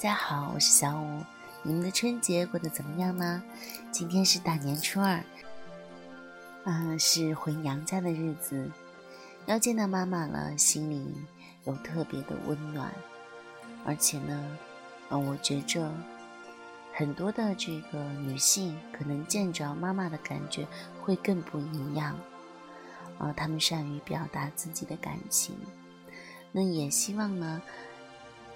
大家好，我是小五。你们的春节过得怎么样呢？今天是大年初二，嗯，是回娘家的日子，要见到妈妈了，心里有特别的温暖。而且呢，嗯，我觉着很多的这个女性可能见着妈妈的感觉会更不一样。啊，她们善于表达自己的感情，那也希望呢。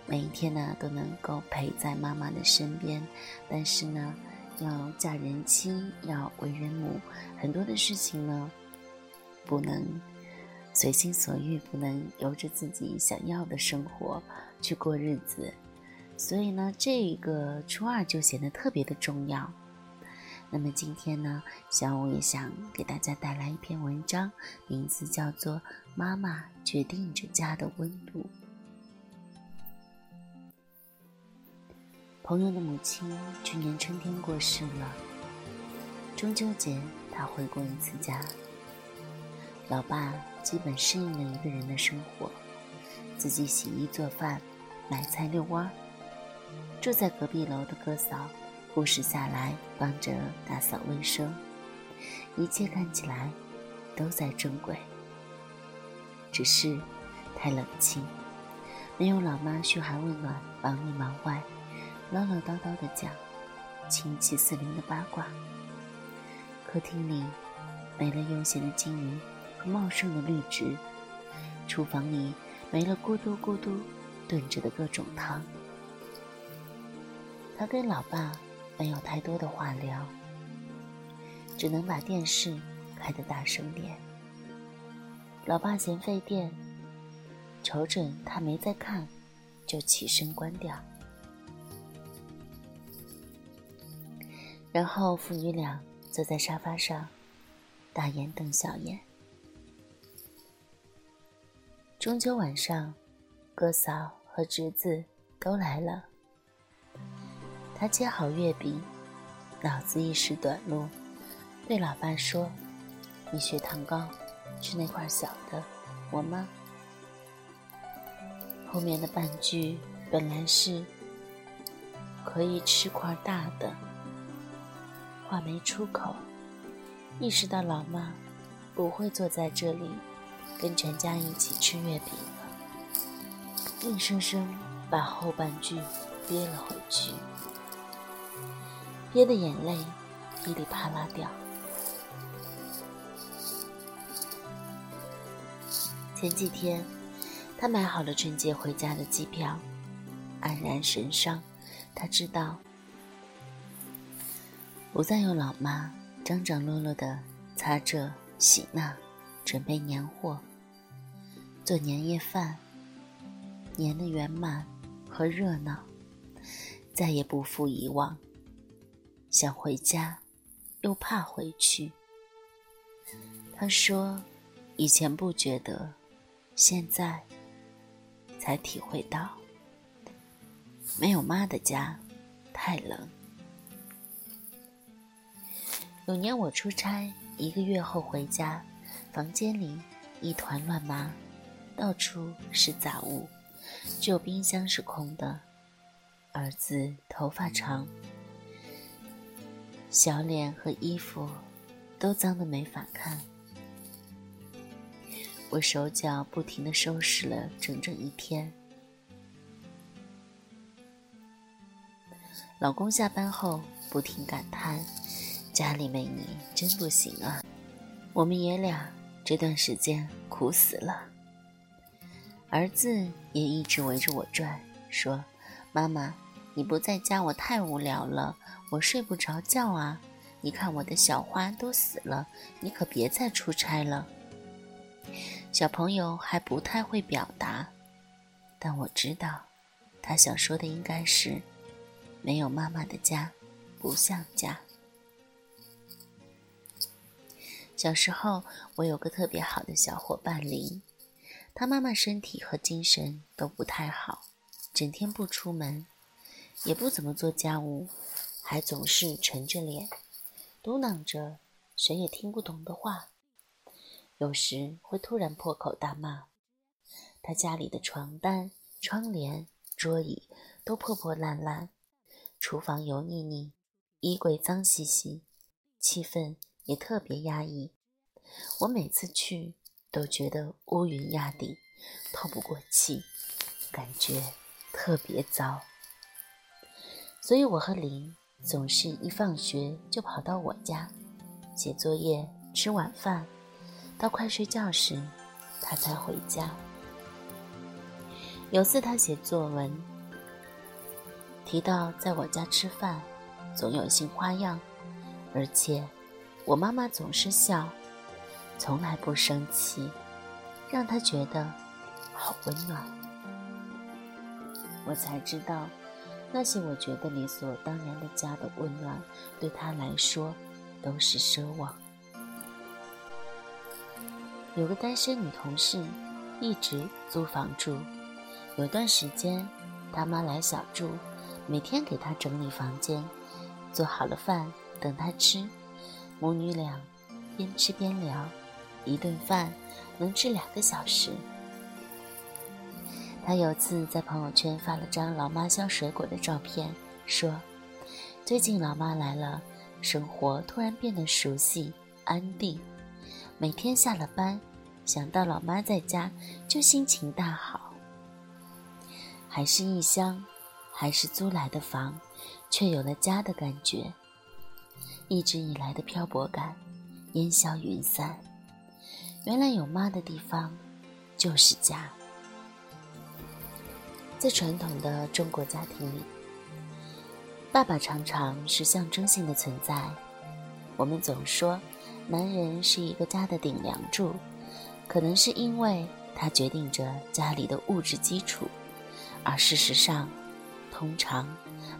每一天呢都能够陪在妈妈的身边，但是呢，要嫁人妻，要为人母，很多的事情呢，不能随心所欲，不能由着自己想要的生活去过日子，所以呢，这个初二就显得特别的重要。那么今天呢，小五也想给大家带来一篇文章，名字叫做《妈妈决定着家的温度》。朋友的母亲去年春天过世了。中秋节，他回过一次家。老爸基本适应了一个人的生活，自己洗衣做饭、买菜遛弯。住在隔壁楼的哥嫂，护士下来帮着打扫卫生，一切看起来都在正轨。只是太冷清，没有老妈嘘寒问暖、忙里忙外。唠唠叨叨的讲，清气四邻的八卦。客厅里没了悠闲的金鱼和茂盛的绿植，厨房里没了咕嘟咕嘟炖着的各种汤。他跟老爸没有太多的话聊，只能把电视开得大声点。老爸嫌费电，瞅准他没在看，就起身关掉。然后父女俩坐在沙发上，大眼瞪小眼。中秋晚上，哥嫂和侄子都来了。他切好月饼，脑子一时短路，对老爸说：“你血糖高，吃那块小的，我吗？”后面的半句本来是可以吃块大的。话没出口，意识到老妈不会坐在这里跟全家一起吃月饼了，硬生生把后半句憋了回去，憋的眼泪噼里啪啦掉。前几天，他买好了春节回家的机票，黯然神伤。他知道。不再有老妈张张罗罗的擦这洗那，准备年货，做年夜饭，年的圆满和热闹，再也不复以往。想回家，又怕回去。他说：“以前不觉得，现在才体会到，没有妈的家太冷。”有年我出差，一个月后回家，房间里一团乱麻，到处是杂物，只有冰箱是空的。儿子头发长，小脸和衣服都脏得没法看。我手脚不停地收拾了整整一天。老公下班后不停感叹。家里没你真不行啊！我们爷俩这段时间苦死了。儿子也一直围着我转，说：“妈妈，你不在家，我太无聊了，我睡不着觉啊！你看我的小花都死了，你可别再出差了。”小朋友还不太会表达，但我知道，他想说的应该是：没有妈妈的家，不像家。小时候，我有个特别好的小伙伴林，他妈妈身体和精神都不太好，整天不出门，也不怎么做家务，还总是沉着脸，嘟囔着谁也听不懂的话，有时会突然破口大骂。他家里的床单、窗帘、桌椅都破破烂烂，厨房油腻腻，衣柜脏兮兮，气氛也特别压抑。我每次去都觉得乌云压顶，透不过气，感觉特别糟。所以我和林总是一放学就跑到我家写作业、吃晚饭，到快睡觉时，他才回家。有次他写作文，提到在我家吃饭，总有新花样，而且我妈妈总是笑，从来不生气，让她觉得好温暖。我才知道，那些我觉得理所当然的家的温暖，对她来说都是奢望。有个单身女同事，一直租房住。有段时间，她妈来小住，每天给她整理房间，做好了饭等她吃，母女俩边吃边聊，一顿饭能吃两个小时。他有次在朋友圈发了张老妈削水果的照片，说：“最近老妈来了，生活突然变得熟悉安定，每天下了班，想到老妈在家就心情大好。”还是异乡，还是租来的房，却有了家的感觉。一直以来的漂泊感烟消云散。原来有妈的地方就是家。在传统的中国家庭里，爸爸常常是象征性的存在。我们总说，男人是一个家的顶梁柱，可能是因为他决定着家里的物质基础。而事实上，通常，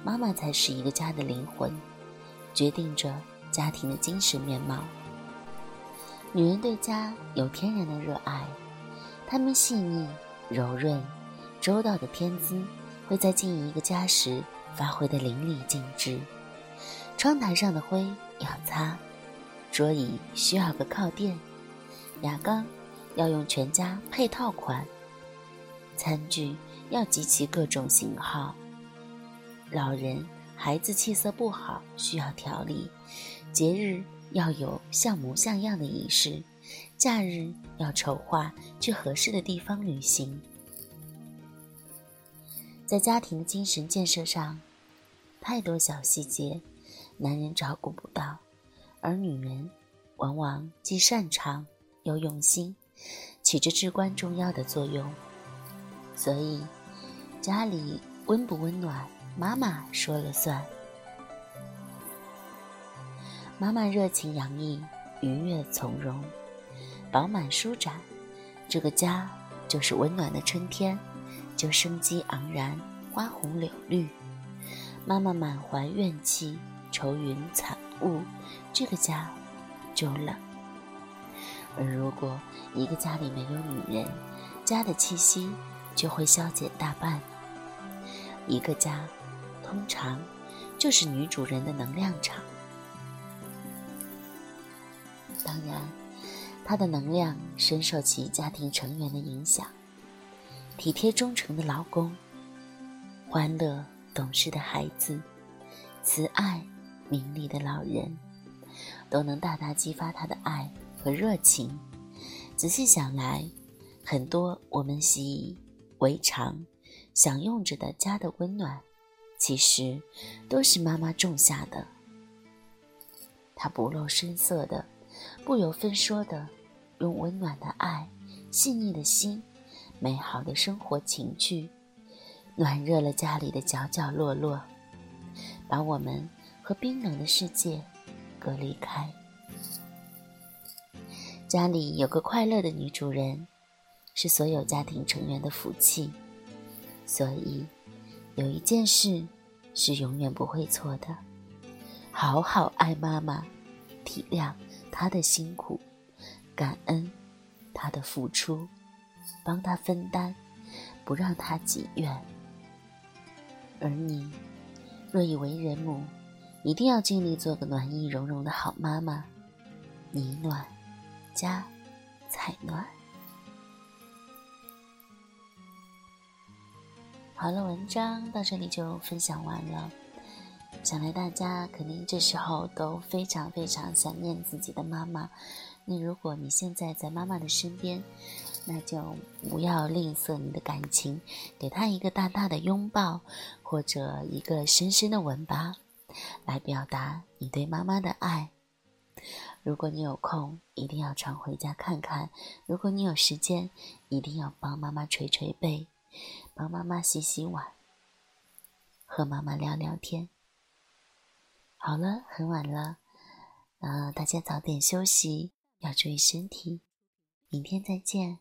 妈妈才是一个家的灵魂，决定着家庭的精神面貌。女人对家有天然的热爱，她们细腻、柔润、周到的天资，会在经营一个家时发挥的淋漓尽致。窗台上的灰要擦，桌椅需要个靠垫，牙膏要用全家配套款，餐具。要集齐各种型号。老人、孩子气色不好，需要调理；节日要有像模像样的仪式；假日要筹划去合适的地方旅行。在家庭精神建设上，太多小细节，男人照顾不到，而女人往往既擅长又用心，起着至关重要的作用。所以，家里温不温暖，妈妈说了算。妈妈热情洋溢，愉悦从容，饱满舒展，这个家就是温暖的春天，就生机盎然，花红柳绿。妈妈满怀怨气，愁云惨雾，这个家就冷。而如果一个家里没有女人，家的气息。就会消减大半。一个家，通常就是女主人的能量场。当然，她的能量深受其家庭成员的影响。体贴忠诚的老公，欢乐懂事的孩子，慈爱明理的老人，都能大大激发她的爱和热情。仔细想来，很多我们习以。为常，享用着的家的温暖，其实都是妈妈种下的。她不露声色的，不由分说的，用温暖的爱、细腻的心、美好的生活情趣，暖热了家里的角角落落，把我们和冰冷的世界隔离开。家里有个快乐的女主人。是所有家庭成员的福气，所以有一件事是永远不会错的：好好爱妈妈，体谅她的辛苦，感恩她的付出，帮她分担，不让她积怨。而你若以为人母，一定要尽力做个暖意融融的好妈妈，你暖，家才暖。好了，文章到这里就分享完了。想来大家肯定这时候都非常非常想念自己的妈妈。那如果你现在在妈妈的身边，那就不要吝啬你的感情，给她一个大大的拥抱，或者一个深深的吻吧，来表达你对妈妈的爱。如果你有空，一定要常回家看看；如果你有时间，一定要帮妈妈捶捶背，帮妈妈洗洗碗，和妈妈聊聊天。好了，很晚了，呃大家早点休息，要注意身体。明天再见。